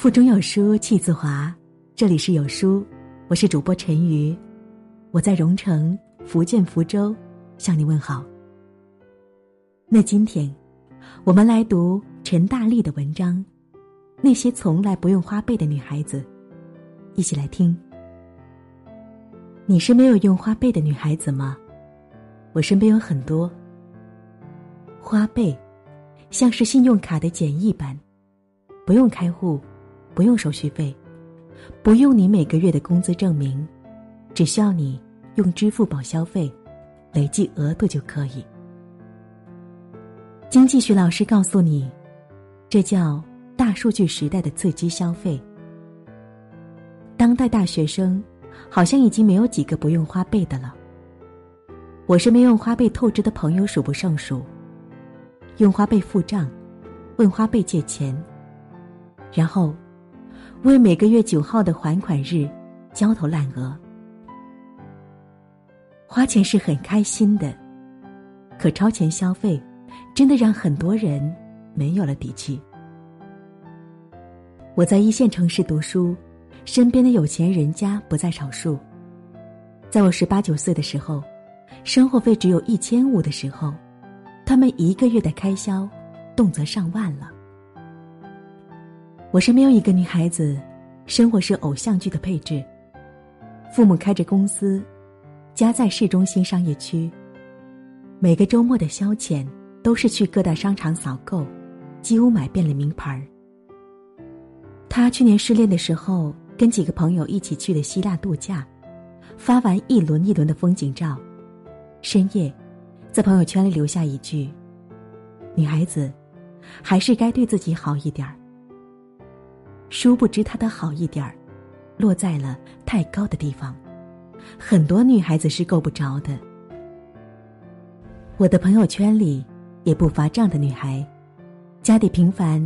腹中有书气自华，这里是有书，我是主播陈瑜，我在蓉城福建福州向你问好。那今天，我们来读陈大力的文章，《那些从来不用花呗的女孩子》，一起来听。你是没有用花呗的女孩子吗？我身边有很多。花呗，像是信用卡的简易版，不用开户，不用手续费，不用你每个月的工资证明，只需要你用支付宝消费，累计额度就可以。经济学老师告诉你，这叫大数据时代的刺激消费。当代大学生，好像已经没有几个不用花呗的了。我身边用花呗透支的朋友数不胜数。用花呗付账，问花呗借钱，然后为每个月九号的还款日焦头烂额。花钱是很开心的，可超前消费真的让很多人没有了底气。我在一线城市读书，身边的有钱人家不在少数。在我十八九岁的时候，生活费只有一千五的时候。他们一个月的开销，动辄上万了。我身边有一个女孩子，生活是偶像剧的配置。父母开着公司，家在市中心商业区。每个周末的消遣都是去各大商场扫购，几乎买遍了名牌儿。她去年失恋的时候，跟几个朋友一起去的希腊度假，发完一轮一轮的风景照，深夜。在朋友圈里留下一句：“女孩子，还是该对自己好一点儿。”殊不知，她的好一点儿，落在了太高的地方，很多女孩子是够不着的。我的朋友圈里也不乏这样的女孩，家底平凡，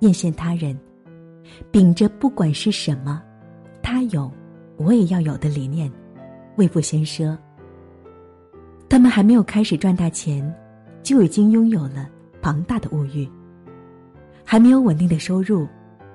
艳羡他人，秉着不管是什么，他有，我也要有的理念，未富先奢。他们还没有开始赚大钱，就已经拥有了庞大的物欲；还没有稳定的收入，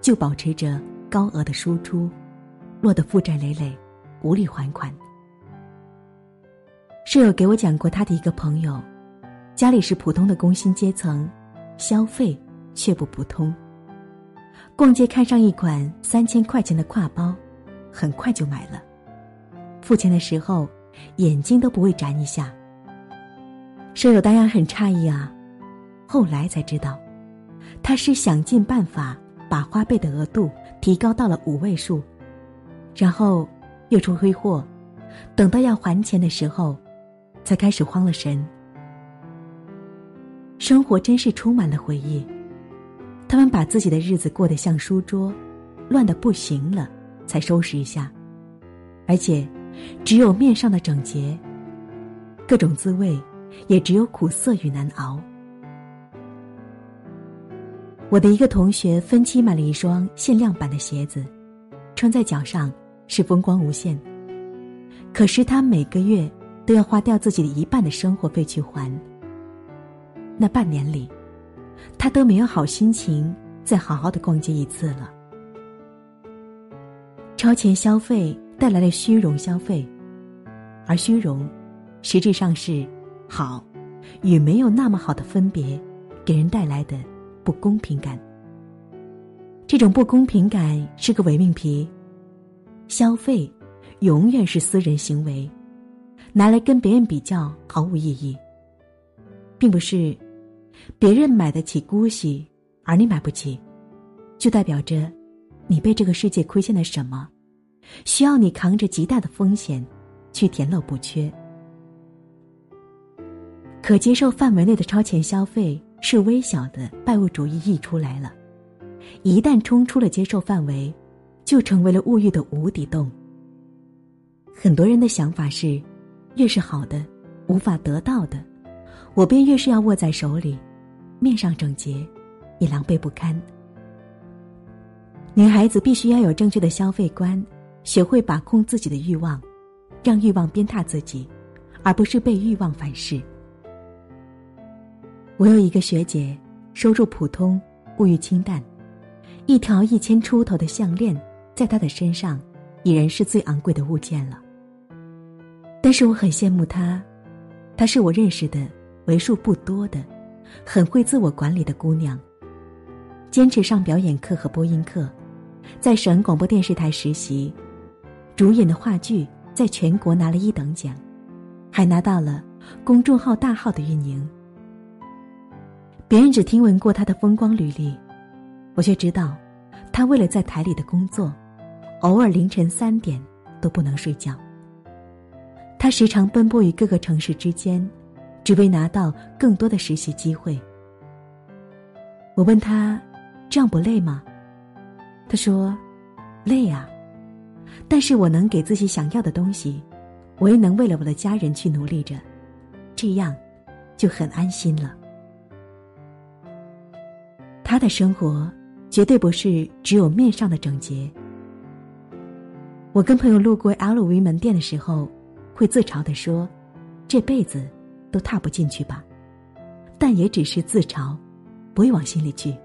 就保持着高额的输出，落得负债累累，无力还款。舍友给我讲过他的一个朋友，家里是普通的工薪阶层，消费却不普通。逛街看上一款三千块钱的挎包，很快就买了。付钱的时候，眼睛都不会眨一下。舍友当然很诧异啊，后来才知道，他是想尽办法把花呗的额度提高到了五位数，然后又出挥霍，等到要还钱的时候，才开始慌了神。生活真是充满了回忆，他们把自己的日子过得像书桌，乱的不行了才收拾一下，而且只有面上的整洁，各种滋味。也只有苦涩与难熬。我的一个同学分期买了一双限量版的鞋子，穿在脚上是风光无限。可是他每个月都要花掉自己的一半的生活费去还。那半年里，他都没有好心情再好好的逛街一次了。超前消费带来了虚荣消费，而虚荣，实质上是。好，与没有那么好的分别，给人带来的不公平感。这种不公平感是个伪命题。消费，永远是私人行为，拿来跟别人比较毫无意义。并不是，别人买得起姑息而你买不起，就代表着，你被这个世界亏欠了什么，需要你扛着极大的风险，去填漏补缺。可接受范围内的超前消费是微小的拜物主义溢出来了，一旦冲出了接受范围，就成为了物欲的无底洞。很多人的想法是，越是好的，无法得到的，我便越是要握在手里，面上整洁，也狼狈不堪。女孩子必须要有正确的消费观，学会把控自己的欲望，让欲望鞭挞自己，而不是被欲望反噬。我有一个学姐，收入普通，物欲清淡，一条一千出头的项链，在她的身上，已然是最昂贵的物件了。但是我很羡慕她，她是我认识的为数不多的，很会自我管理的姑娘。坚持上表演课和播音课，在省广播电视台实习，主演的话剧在全国拿了一等奖，还拿到了公众号大号的运营。别人只听闻过他的风光履历。我却知道，他为了在台里的工作，偶尔凌晨三点都不能睡觉。他时常奔波于各个城市之间，只为拿到更多的实习机会。我问他：“这样不累吗？”他说：“累啊，但是我能给自己想要的东西，我也能为了我的家人去努力着，这样就很安心了。”他的生活。绝对不是只有面上的整洁。我跟朋友路过 LV 门店的时候，会自嘲的说：“这辈子都踏不进去吧。”但也只是自嘲，不会往心里去。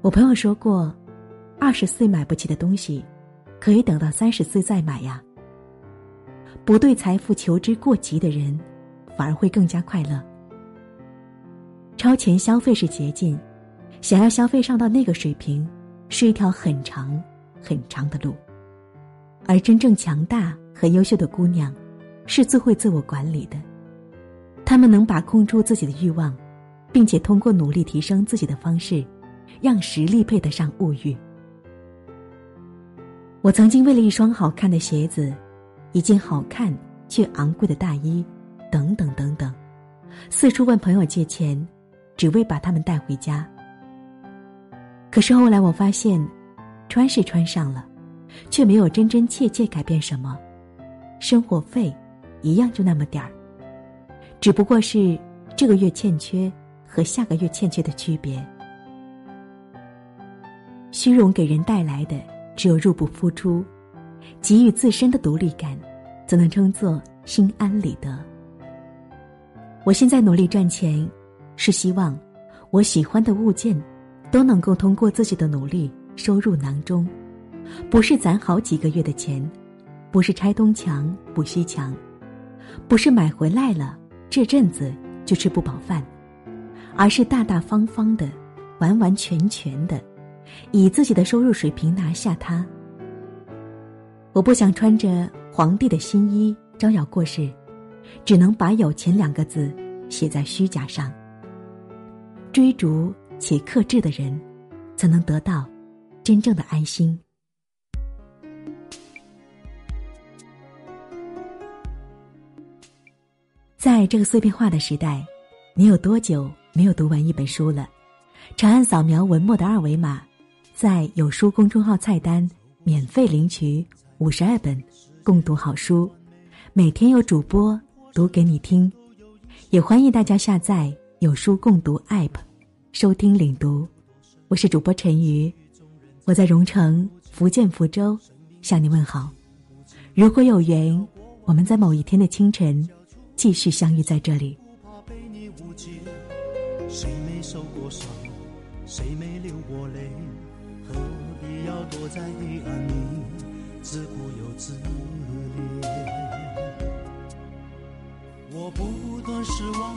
我朋友说过，二十岁买不起的东西，可以等到三十岁再买呀。不对财富求之过急的人，反而会更加快乐。超前消费是捷径。想要消费上到那个水平，是一条很长、很长的路。而真正强大和优秀的姑娘，是最会自我管理的。她们能把控住自己的欲望，并且通过努力提升自己的方式，让实力配得上物欲。我曾经为了一双好看的鞋子，一件好看却昂贵的大衣，等等等等，四处问朋友借钱，只为把他们带回家。可是后来我发现，穿是穿上了，却没有真真切切改变什么，生活费一样就那么点儿，只不过是这个月欠缺和下个月欠缺的区别。虚荣给人带来的只有入不敷出，给予自身的独立感，则能称作心安理得。我现在努力赚钱，是希望我喜欢的物件。都能够通过自己的努力收入囊中，不是攒好几个月的钱，不是拆东墙补西墙，不是买回来了这阵子就吃不饱饭，而是大大方方的、完完全全的，以自己的收入水平拿下它。我不想穿着皇帝的新衣招摇过市，只能把“有钱”两个字写在虚假上，追逐。且克制的人，才能得到真正的安心。在这个碎片化的时代，你有多久没有读完一本书了？长按扫描文末的二维码，在有书公众号菜单免费领取五十二本共读好书，每天有主播读给你听。也欢迎大家下载有书共读 App。收听领读，我是主播陈瑜，我在蓉城福建福州向你问好。如果有缘，我们在某一天的清晨继续相遇在这里。谁没受过伤，谁没流过泪？何必要躲在黑暗里自顾又自怜？我不断失望，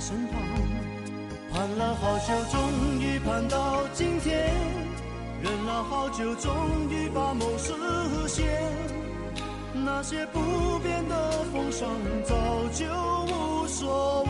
身旁。盼了好久，终于盼到今天；忍了好久，终于把梦实现。那些不变的风霜，早就无所谓。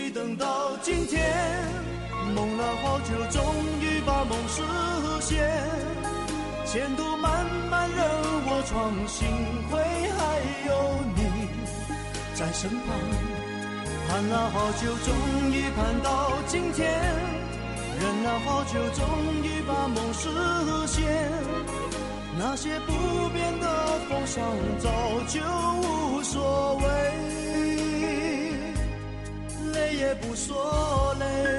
等到今天；梦了好久，终于把梦实现。前途漫漫任我闯，幸亏还有你在身旁。盼了好久，终于盼到今天；忍了好久，终于把梦实现。那些不变的风霜，早就无所谓。也不说累。